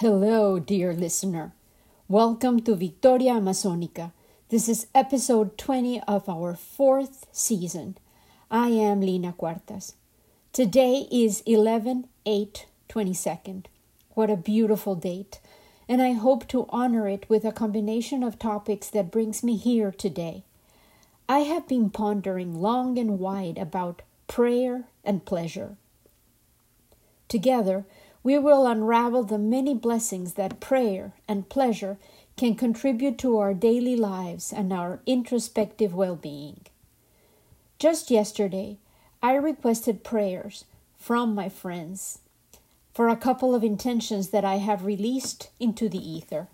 Hello, dear listener. Welcome to Victoria Amazonica. This is episode 20 of our fourth season. I am Lina Cuartas. Today is 11 8 22nd. What a beautiful date. And I hope to honor it with a combination of topics that brings me here today. I have been pondering long and wide about prayer and pleasure. Together, we will unravel the many blessings that prayer and pleasure can contribute to our daily lives and our introspective well being. Just yesterday, I requested prayers from my friends for a couple of intentions that I have released into the ether.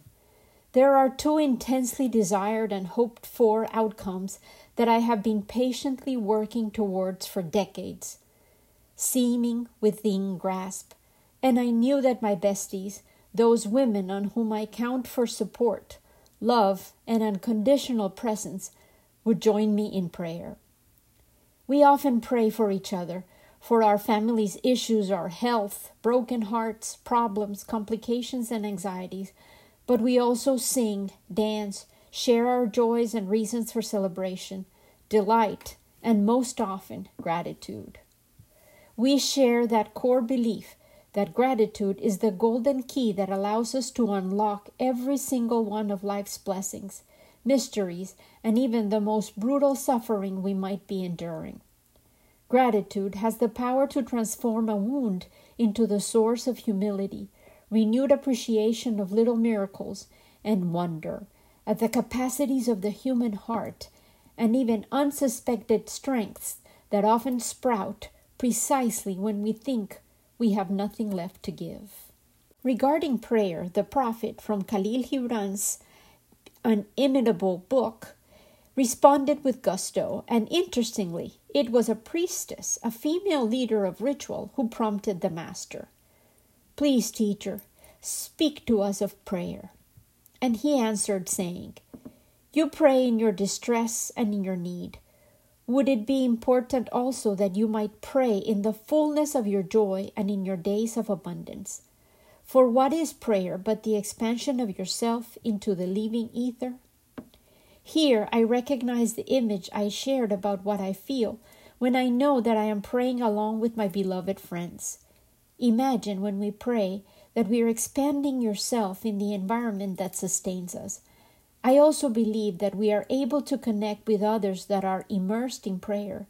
There are two intensely desired and hoped for outcomes that I have been patiently working towards for decades, seeming within grasp and I knew that my besties, those women on whom I count for support, love, and unconditional presence, would join me in prayer. We often pray for each other, for our family's issues, our health, broken hearts, problems, complications, and anxieties, but we also sing, dance, share our joys and reasons for celebration, delight, and most often gratitude. We share that core belief that gratitude is the golden key that allows us to unlock every single one of life's blessings, mysteries, and even the most brutal suffering we might be enduring. Gratitude has the power to transform a wound into the source of humility, renewed appreciation of little miracles, and wonder at the capacities of the human heart, and even unsuspected strengths that often sprout precisely when we think we have nothing left to give. Regarding prayer, the prophet from Khalil Gibran's inimitable book responded with gusto, and interestingly, it was a priestess, a female leader of ritual, who prompted the master. Please, teacher, speak to us of prayer. And he answered, saying, You pray in your distress and in your need. Would it be important also that you might pray in the fullness of your joy and in your days of abundance? For what is prayer but the expansion of yourself into the living ether? Here I recognize the image I shared about what I feel when I know that I am praying along with my beloved friends. Imagine when we pray that we are expanding yourself in the environment that sustains us I also believe that we are able to connect with others that are immersed in prayer,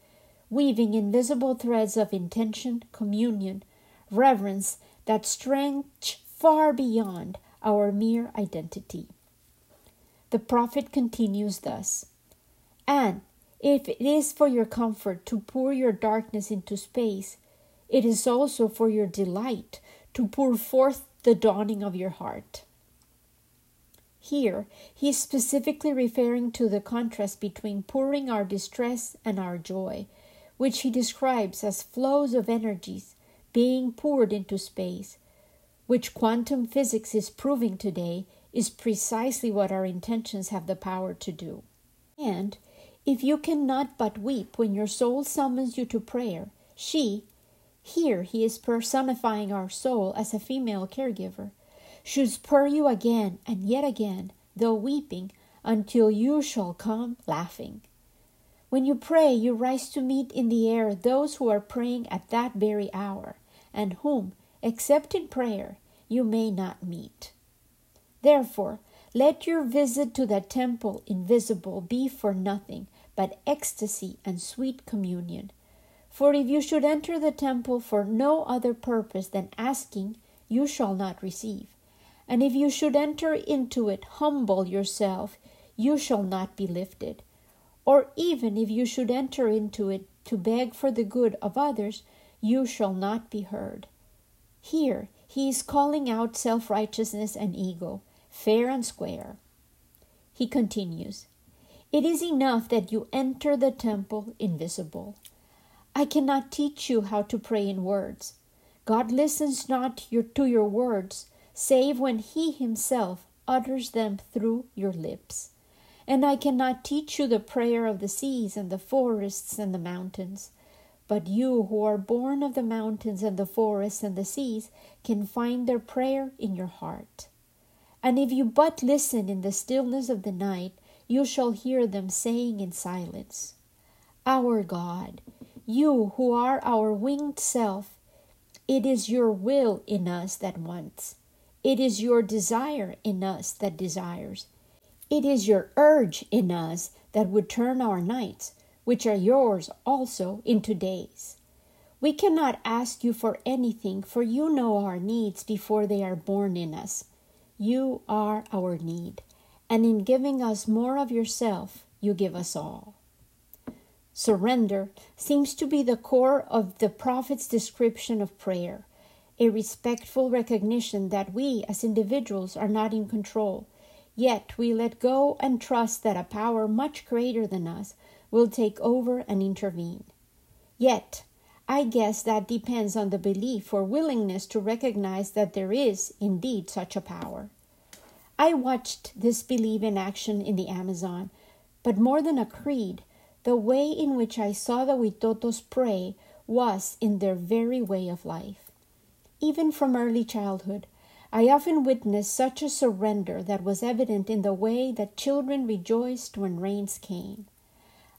weaving invisible threads of intention, communion, reverence that stretch far beyond our mere identity. The prophet continues thus And if it is for your comfort to pour your darkness into space, it is also for your delight to pour forth the dawning of your heart. Here, he is specifically referring to the contrast between pouring our distress and our joy, which he describes as flows of energies being poured into space, which quantum physics is proving today is precisely what our intentions have the power to do. And if you cannot but weep when your soul summons you to prayer, she, here he is personifying our soul as a female caregiver, should spur you again and yet again, though weeping, until you shall come laughing. When you pray, you rise to meet in the air those who are praying at that very hour, and whom, except in prayer, you may not meet. Therefore, let your visit to that temple invisible be for nothing but ecstasy and sweet communion. For if you should enter the temple for no other purpose than asking, you shall not receive. And if you should enter into it, humble yourself, you shall not be lifted. Or even if you should enter into it to beg for the good of others, you shall not be heard. Here he is calling out self righteousness and ego, fair and square. He continues, It is enough that you enter the temple invisible. I cannot teach you how to pray in words. God listens not your, to your words, save when He Himself utters them through your lips. And I cannot teach you the prayer of the seas and the forests and the mountains. but you who are born of the mountains and the forests and the seas can find their prayer in your heart. And if you but listen in the stillness of the night, you shall hear them saying in silence, Our God, you who are our winged self, it is your will in us that wants. It is your desire in us that desires. It is your urge in us that would turn our nights which are yours also into days. We cannot ask you for anything, for you know our needs before they are born in us. You are our need, and in giving us more of yourself, you give us all. Surrender seems to be the core of the prophet's description of prayer, a respectful recognition that we as individuals are not in control, yet we let go and trust that a power much greater than us will take over and intervene. Yet, I guess that depends on the belief or willingness to recognize that there is indeed such a power. I watched this belief in action in the Amazon, but more than a creed, the way in which I saw the Witotos pray was in their very way of life. Even from early childhood, I often witnessed such a surrender that was evident in the way that children rejoiced when rains came.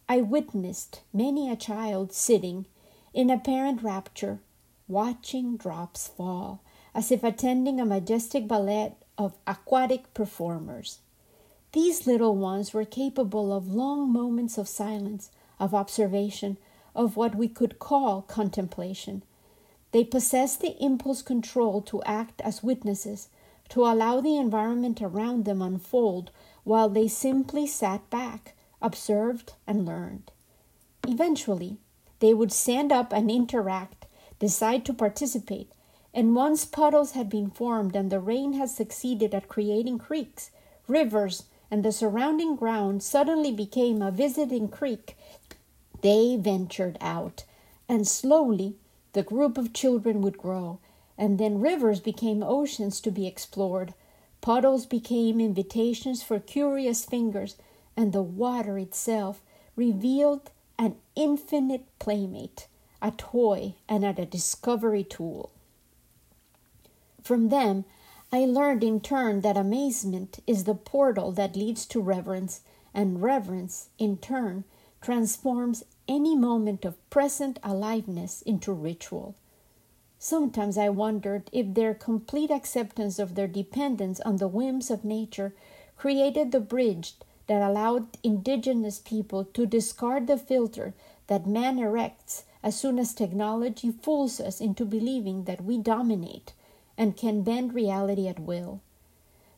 I witnessed many a child sitting in apparent rapture, watching drops fall, as if attending a majestic ballet of aquatic performers. These little ones were capable of long moments of silence, of observation, of what we could call contemplation. They possessed the impulse control to act as witnesses, to allow the environment around them unfold while they simply sat back, observed, and learned. Eventually, they would stand up and interact, decide to participate, and once puddles had been formed and the rain had succeeded at creating creeks, rivers, and the surrounding ground suddenly became a visiting creek, they ventured out, and slowly the group of children would grow, and then rivers became oceans to be explored. Puddles became invitations for curious fingers, and the water itself revealed an infinite playmate, a toy, and a discovery tool. From them, I learned in turn that amazement is the portal that leads to reverence, and reverence, in turn, transforms any moment of present aliveness into ritual. Sometimes I wondered if their complete acceptance of their dependence on the whims of nature created the bridge that allowed indigenous people to discard the filter that man erects as soon as technology fools us into believing that we dominate and can bend reality at will.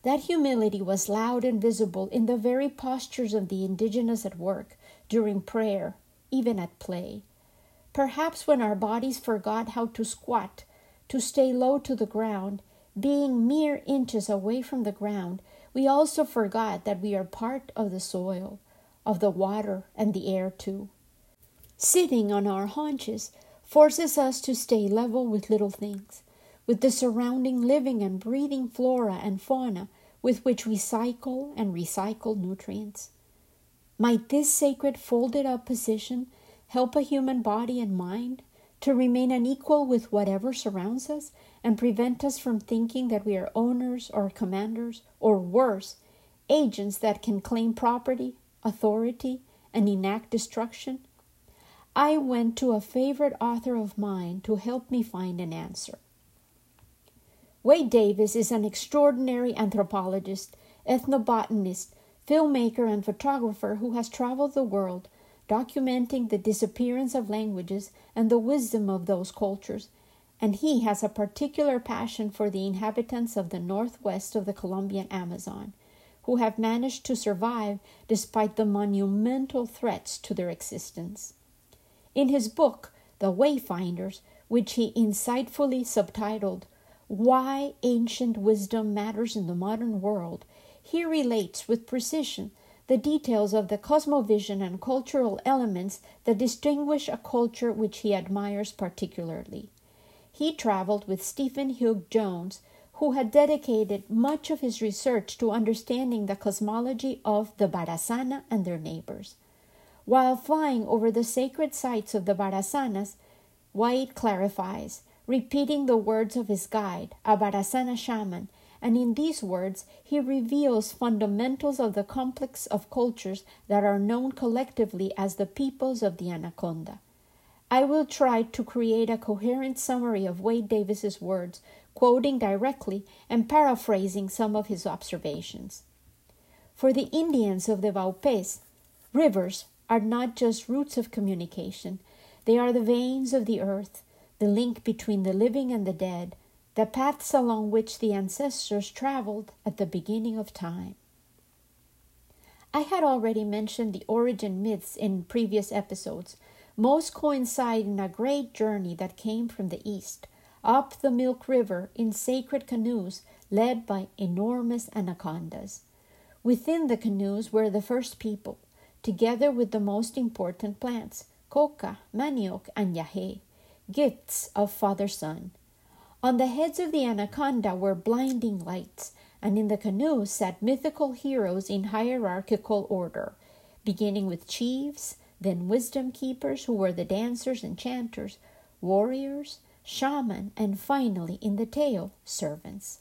That humility was loud and visible in the very postures of the indigenous at work, during prayer, even at play. Perhaps when our bodies forgot how to squat, to stay low to the ground, being mere inches away from the ground, we also forgot that we are part of the soil, of the water and the air too. Sitting on our haunches forces us to stay level with little things, with the surrounding living and breathing flora and fauna with which we cycle and recycle nutrients. Might this sacred folded up position help a human body and mind to remain unequal with whatever surrounds us and prevent us from thinking that we are owners or commanders, or worse, agents that can claim property, authority, and enact destruction? I went to a favorite author of mine to help me find an answer. Wade Davis is an extraordinary anthropologist, ethnobotanist, filmmaker, and photographer who has traveled the world documenting the disappearance of languages and the wisdom of those cultures, and he has a particular passion for the inhabitants of the northwest of the Colombian Amazon, who have managed to survive despite the monumental threats to their existence. In his book, The Wayfinders, which he insightfully subtitled Why Ancient Wisdom Matters in the Modern World, he relates with precision the details of the cosmovision and cultural elements that distinguish a culture which he admires particularly. He traveled with Stephen Hugh Jones, who had dedicated much of his research to understanding the cosmology of the Barasana and their neighbors. While flying over the sacred sites of the Barasanas, White clarifies, repeating the words of his guide, a Barasana shaman, and in these words he reveals fundamentals of the complex of cultures that are known collectively as the peoples of the Anaconda. I will try to create a coherent summary of Wade Davis's words, quoting directly and paraphrasing some of his observations. For the Indians of the Vaupés, rivers are not just routes of communication, they are the veins of the earth, the link between the living and the dead, the paths along which the ancestors traveled at the beginning of time. I had already mentioned the origin myths in previous episodes. Most coincide in a great journey that came from the east, up the Milk River in sacred canoes led by enormous anacondas. Within the canoes were the first people, together with the most important plants coca, manioc, and yahe, gifts of Father Sun. On the heads of the anaconda were blinding lights, and in the canoe sat mythical heroes in hierarchical order, beginning with chiefs, then wisdom keepers, who were the dancers and chanters, warriors, shaman, and finally, in the tail, servants.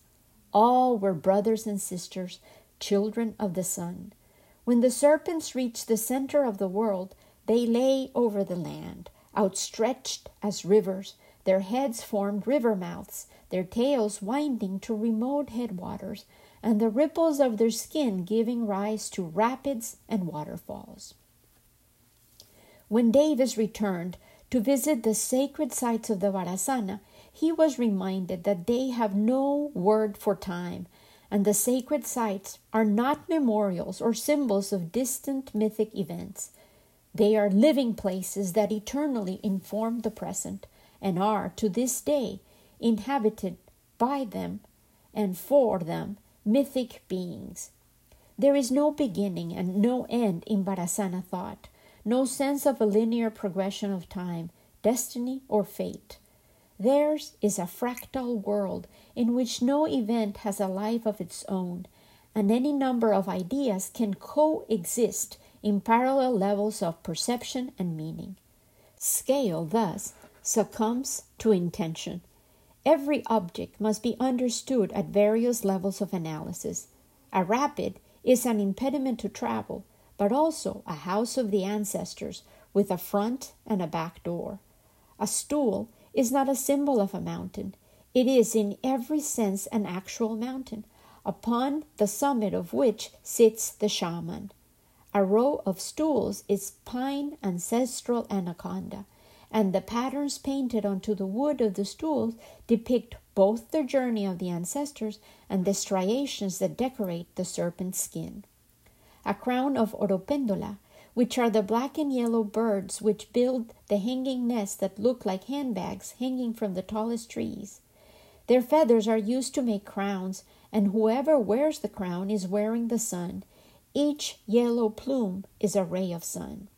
All were brothers and sisters, children of the sun. When the serpents reached the center of the world, they lay over the land, outstretched as rivers, their heads formed river mouths, their tails winding to remote headwaters, and the ripples of their skin giving rise to rapids and waterfalls. When Davis returned to visit the sacred sites of the Barasana, he was reminded that they have no word for time, and the sacred sites are not memorials or symbols of distant mythic events. They are living places that eternally inform the present and are to this day inhabited by them and for them mythic beings. There is no beginning and no end in Barasana thought, no sense of a linear progression of time, destiny, or fate. Theirs is a fractal world in which no event has a life of its own, and any number of ideas can coexist in parallel levels of perception and meaning. Scale, thus, succumbs to intention. Every object must be understood at various levels of analysis. A rapid is an impediment to travel, but also a house of the ancestors with a front and a back door. A stool is not a symbol of a mountain, it is in every sense an actual mountain, upon the summit of which sits the shaman. A row of stools is pine ancestral anaconda and the patterns painted onto the wood of the stools depict both the journey of the ancestors and the striations that decorate the serpent's skin. A crown of oropendola, which are the black and yellow birds which build the hanging nests that look like handbags hanging from the tallest trees. Their feathers are used to make crowns, and whoever wears the crown is wearing the sun. Each yellow plume is a ray of sun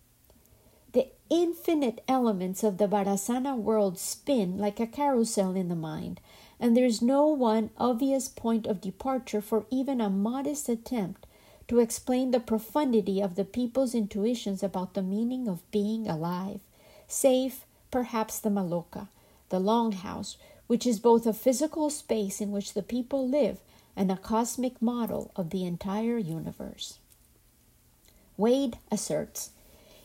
infinite elements of the Barasana world spin like a carousel in the mind, and there is no one obvious point of departure for even a modest attempt to explain the profundity of the people's intuitions about the meaning of being alive, save perhaps the Maloca, the longhouse, which is both a physical space in which the people live and a cosmic model of the entire universe. Wade asserts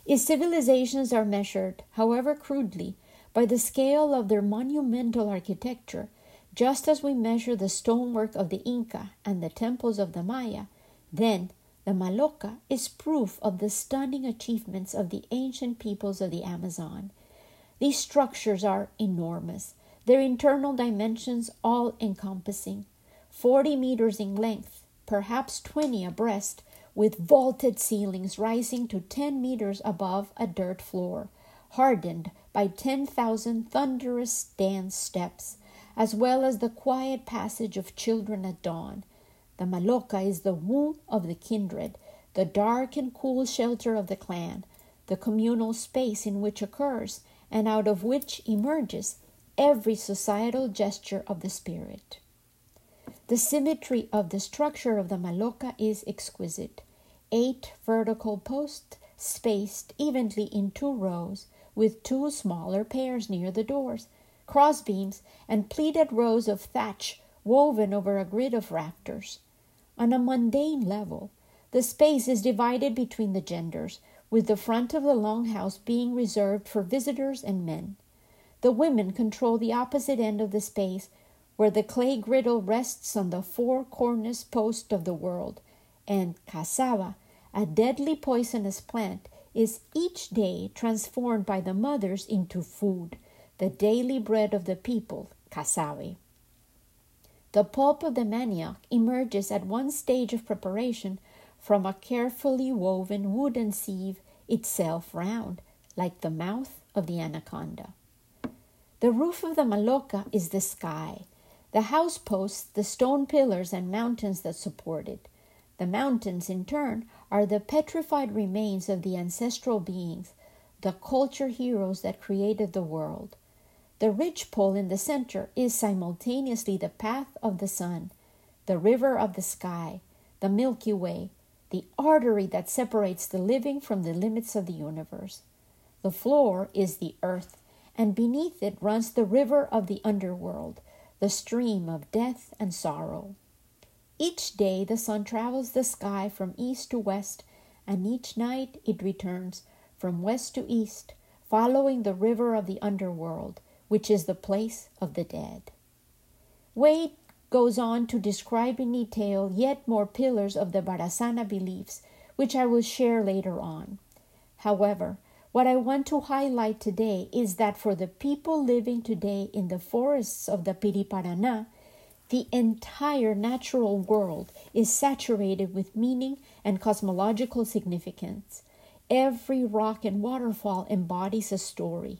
if civilizations are measured, however crudely, by the scale of their monumental architecture, just as we measure the stonework of the Inca and the temples of the Maya, then the Maloca is proof of the stunning achievements of the ancient peoples of the Amazon. These structures are enormous, their internal dimensions all encompassing, 40 meters in length, perhaps 20 abreast, with vaulted ceilings rising to 10 meters above a dirt floor, hardened by 10,000 thunderous dance steps, as well as the quiet passage of children at dawn. The Maloca is the womb of the kindred, the dark and cool shelter of the clan, the communal space in which occurs and out of which emerges every societal gesture of the spirit. The symmetry of the structure of the Maloca is exquisite eight vertical posts spaced evenly in two rows, with two smaller pairs near the doors, crossbeams, and pleated rows of thatch woven over a grid of rafters. On a mundane level, the space is divided between the genders, with the front of the longhouse being reserved for visitors and men. The women control the opposite end of the space, where the clay griddle rests on the four cornice post of the world, and cassava, a deadly poisonous plant, is each day transformed by the mothers into food, the daily bread of the people, cassave. The pulp of the manioc emerges at one stage of preparation from a carefully woven wooden sieve, itself round, like the mouth of the anaconda. The roof of the maloca is the sky, the house posts, the stone pillars and mountains that support it. The mountains, in turn, are the petrified remains of the ancestral beings, the culture heroes that created the world. The ridgepole in the center is simultaneously the path of the sun, the river of the sky, the Milky Way, the artery that separates the living from the limits of the universe. The floor is the earth, and beneath it runs the river of the underworld, the stream of death and sorrow. Each day the sun travels the sky from east to west, and each night it returns from west to east, following the river of the underworld, which is the place of the dead. Wade goes on to describe in detail yet more pillars of the Barasana beliefs, which I will share later on. However, what I want to highlight today is that for the people living today in the forests of the Piriparaná, the entire natural world is saturated with meaning and cosmological significance. Every rock and waterfall embodies a story.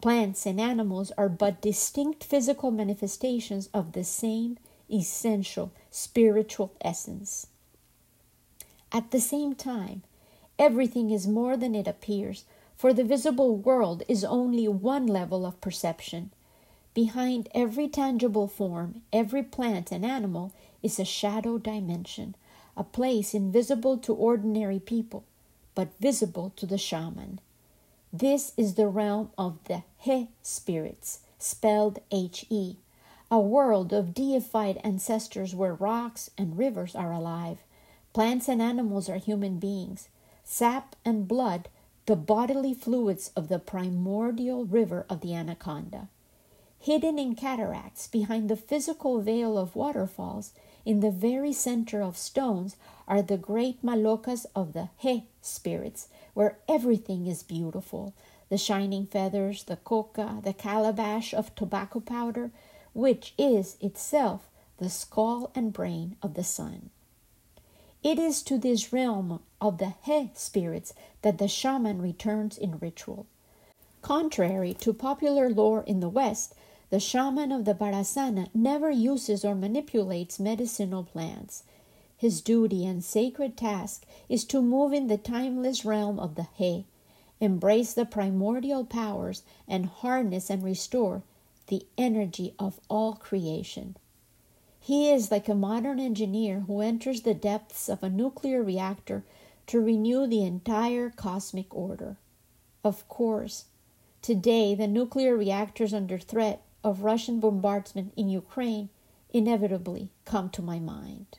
Plants and animals are but distinct physical manifestations of the same essential spiritual essence. At the same time, everything is more than it appears, for the visible world is only one level of perception. Behind every tangible form, every plant and animal is a shadow dimension, a place invisible to ordinary people, but visible to the shaman. This is the realm of the He spirits, spelled H E, a world of deified ancestors where rocks and rivers are alive, plants and animals are human beings, sap and blood, the bodily fluids of the primordial river of the Anaconda. Hidden in cataracts behind the physical veil of waterfalls, in the very center of stones, are the great malocas of the He spirits, where everything is beautiful the shining feathers, the coca, the calabash of tobacco powder, which is itself the skull and brain of the sun. It is to this realm of the He spirits that the shaman returns in ritual. Contrary to popular lore in the West, the shaman of the Barasana never uses or manipulates medicinal plants. His duty and sacred task is to move in the timeless realm of the He, embrace the primordial powers, and harness and restore the energy of all creation. He is like a modern engineer who enters the depths of a nuclear reactor to renew the entire cosmic order. Of course, today the nuclear reactors under threat of Russian bombardment in Ukraine inevitably come to my mind.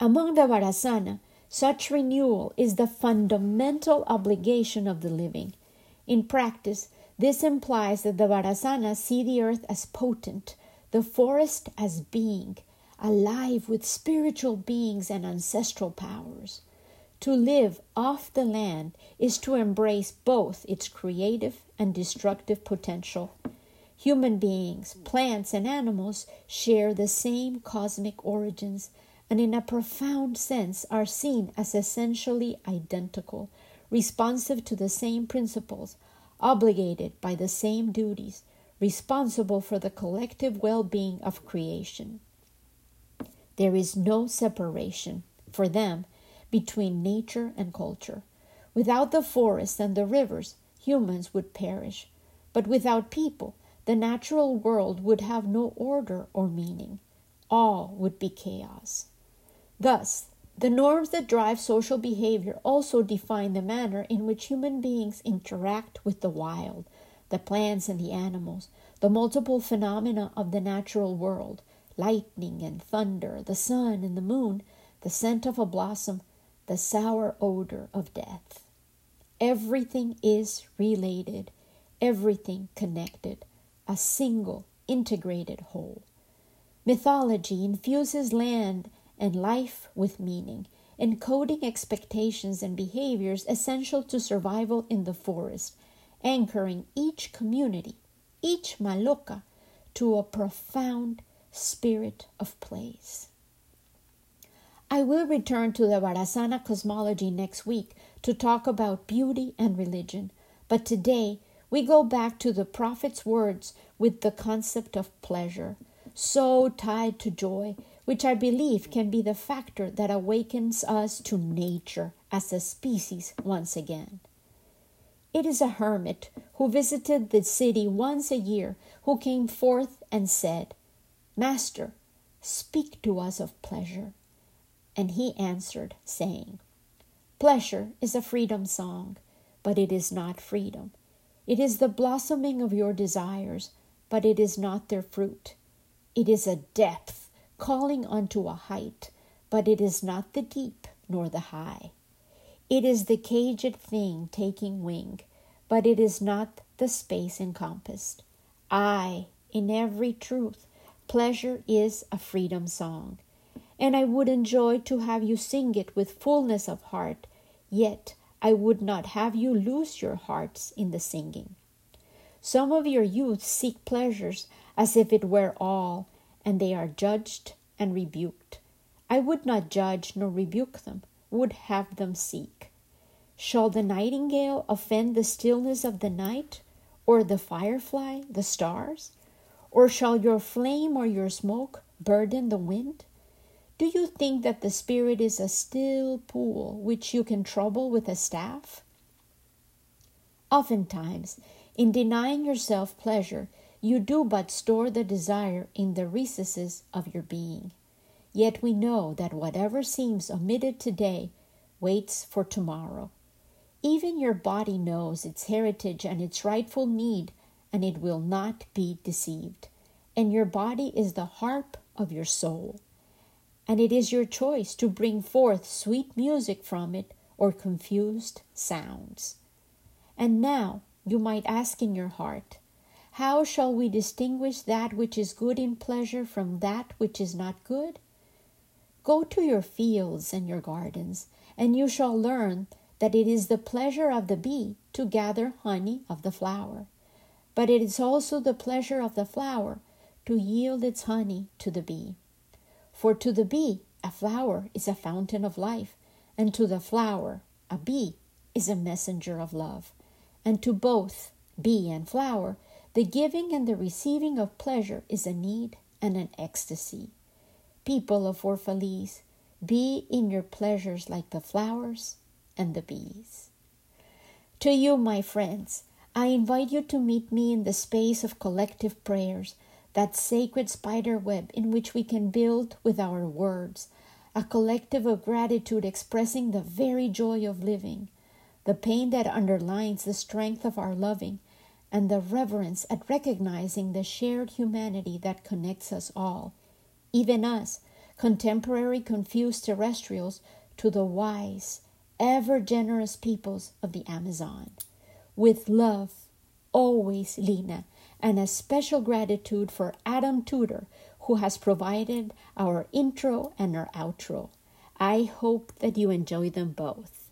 Among the Barasana, such renewal is the fundamental obligation of the living. In practice, this implies that the Barasana see the earth as potent, the forest as being, alive with spiritual beings and ancestral powers. To live off the land is to embrace both its creative and destructive potential. Human beings, plants, and animals share the same cosmic origins and in a profound sense are seen as essentially identical, responsive to the same principles, obligated by the same duties, responsible for the collective well being of creation. There is no separation for them between nature and culture. Without the forests and the rivers, humans would perish. But without people, the natural world would have no order or meaning. All would be chaos. Thus, The norms that drive social behavior also define the manner in which human beings interact with the wild, the plants and the animals, the multiple phenomena of the natural world lightning and thunder, the sun and the moon, the scent of a blossom, the sour odor of death. Everything is related, everything connected, a single integrated whole. Mythology infuses land and life with meaning, encoding expectations and behaviors essential to survival in the forest, anchoring each community, each maloca, to a profound spirit of place. I will return to the Barasana cosmology next week to talk about beauty and religion, but today we go back to the prophet's words with the concept of pleasure, so tied to joy, which I believe can be the factor that awakens us to nature as a species once again. It is a hermit who visited the city once a year who came forth and said, Master, speak to us of pleasure. And he answered, saying, Pleasure is a freedom song, but it is not freedom. It is the blossoming of your desires, but it is not their fruit. It is a depth calling unto a height, but it is not the deep nor the high. It is the caged thing taking wing, but it is not the space encompassed. I, in every truth, Pleasure is a freedom song, and I would enjoy to have you sing it with fullness of heart, yet I would not have you lose your hearts in the singing. Some of your youth seek pleasures as if it were all, and they are judged and rebuked. I would not judge nor rebuke them, would have them seek. Shall the nightingale offend the stillness of the night, or the firefly the stars? Or shall your flame or your smoke burden the wind? Do you think that the Spirit is a still pool which you can trouble with a staff? Oftentimes, in denying yourself pleasure, you do but store the desire in the recesses of your being. Yet we know that whatever seems omitted today waits for tomorrow. Even your body knows its heritage and its rightful need and it will not be deceived. And your body is the harp of your soul. And it is your choice to bring forth sweet music from it or confused sounds. And now you might ask in your heart, How shall we distinguish that which is good in pleasure from that which is not good? Go to your fields and your gardens, and you shall learn that it is the pleasure of the bee to gather honey of the flower but it is also the pleasure of the flower to yield its honey to the bee. For to the bee, a flower is a fountain of life, and to the flower, a bee is a messenger of love. And to both, bee and flower, the giving and the receiving of pleasure is a need and an ecstasy. People of Orphalese, be in your pleasures like the flowers and the bees. To you, my friends, I invite you to meet me in the space of collective prayers, that sacred spider web in which we can build with our words, a collective of gratitude expressing the very joy of living, the pain that underlines the strength of our loving, and the reverence at recognizing the shared humanity that connects us all, even us, contemporary confused terrestrials, to the wise, ever generous peoples of the Amazon. With love, always Lena, and a special gratitude for Adam Tudor, who has provided our intro and our outro. I hope that you enjoy them both.